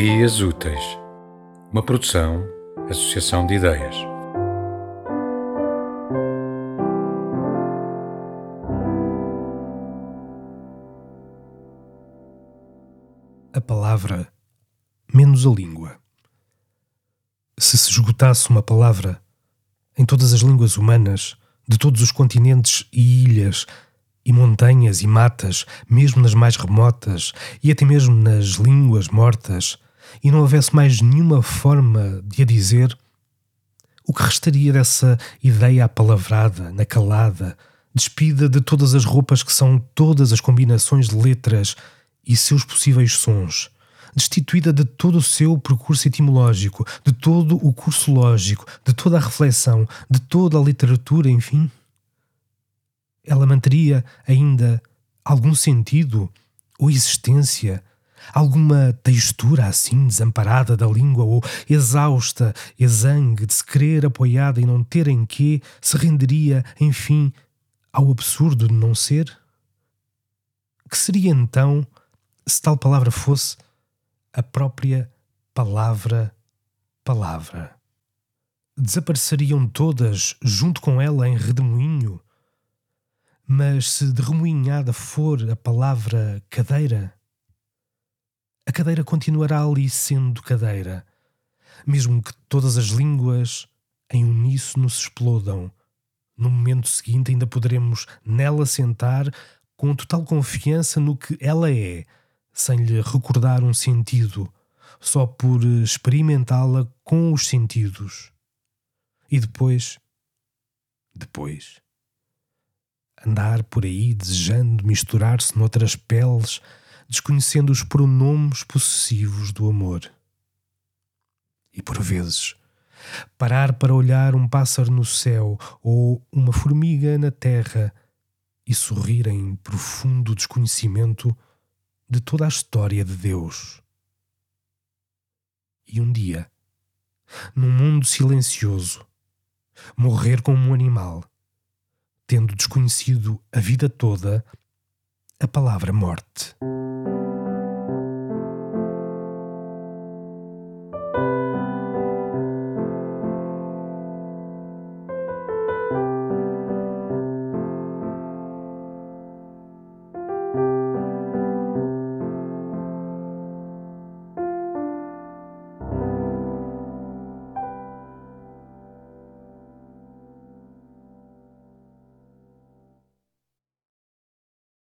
Ideias Úteis, uma produção, associação de ideias. A palavra menos a língua. Se se esgotasse uma palavra em todas as línguas humanas, de todos os continentes e ilhas, e montanhas e matas, mesmo nas mais remotas, e até mesmo nas línguas mortas, e não houvesse mais nenhuma forma de a dizer, o que restaria dessa ideia apalavrada, na calada, despida de todas as roupas que são todas as combinações de letras e seus possíveis sons, destituída de todo o seu percurso etimológico, de todo o curso lógico, de toda a reflexão, de toda a literatura, enfim? ela manteria ainda algum sentido ou existência, alguma textura assim desamparada da língua ou exausta, exangue de se querer apoiada e não ter em que se renderia, enfim, ao absurdo de não ser? Que seria então se tal palavra fosse a própria palavra palavra? Desapareceriam todas junto com ela em redemoinho? Mas se de remoinhada for a palavra cadeira, a cadeira continuará ali sendo cadeira, mesmo que todas as línguas em uníssono se explodam. No momento seguinte, ainda poderemos nela sentar com total confiança no que ela é, sem lhe recordar um sentido, só por experimentá-la com os sentidos. E depois. Depois andar por aí desejando misturar-se noutras peles, desconhecendo os pronomes possessivos do amor. E por vezes, parar para olhar um pássaro no céu ou uma formiga na terra e sorrir em profundo desconhecimento de toda a história de Deus. E um dia, num mundo silencioso, morrer como um animal tendo desconhecido a vida toda a palavra morte.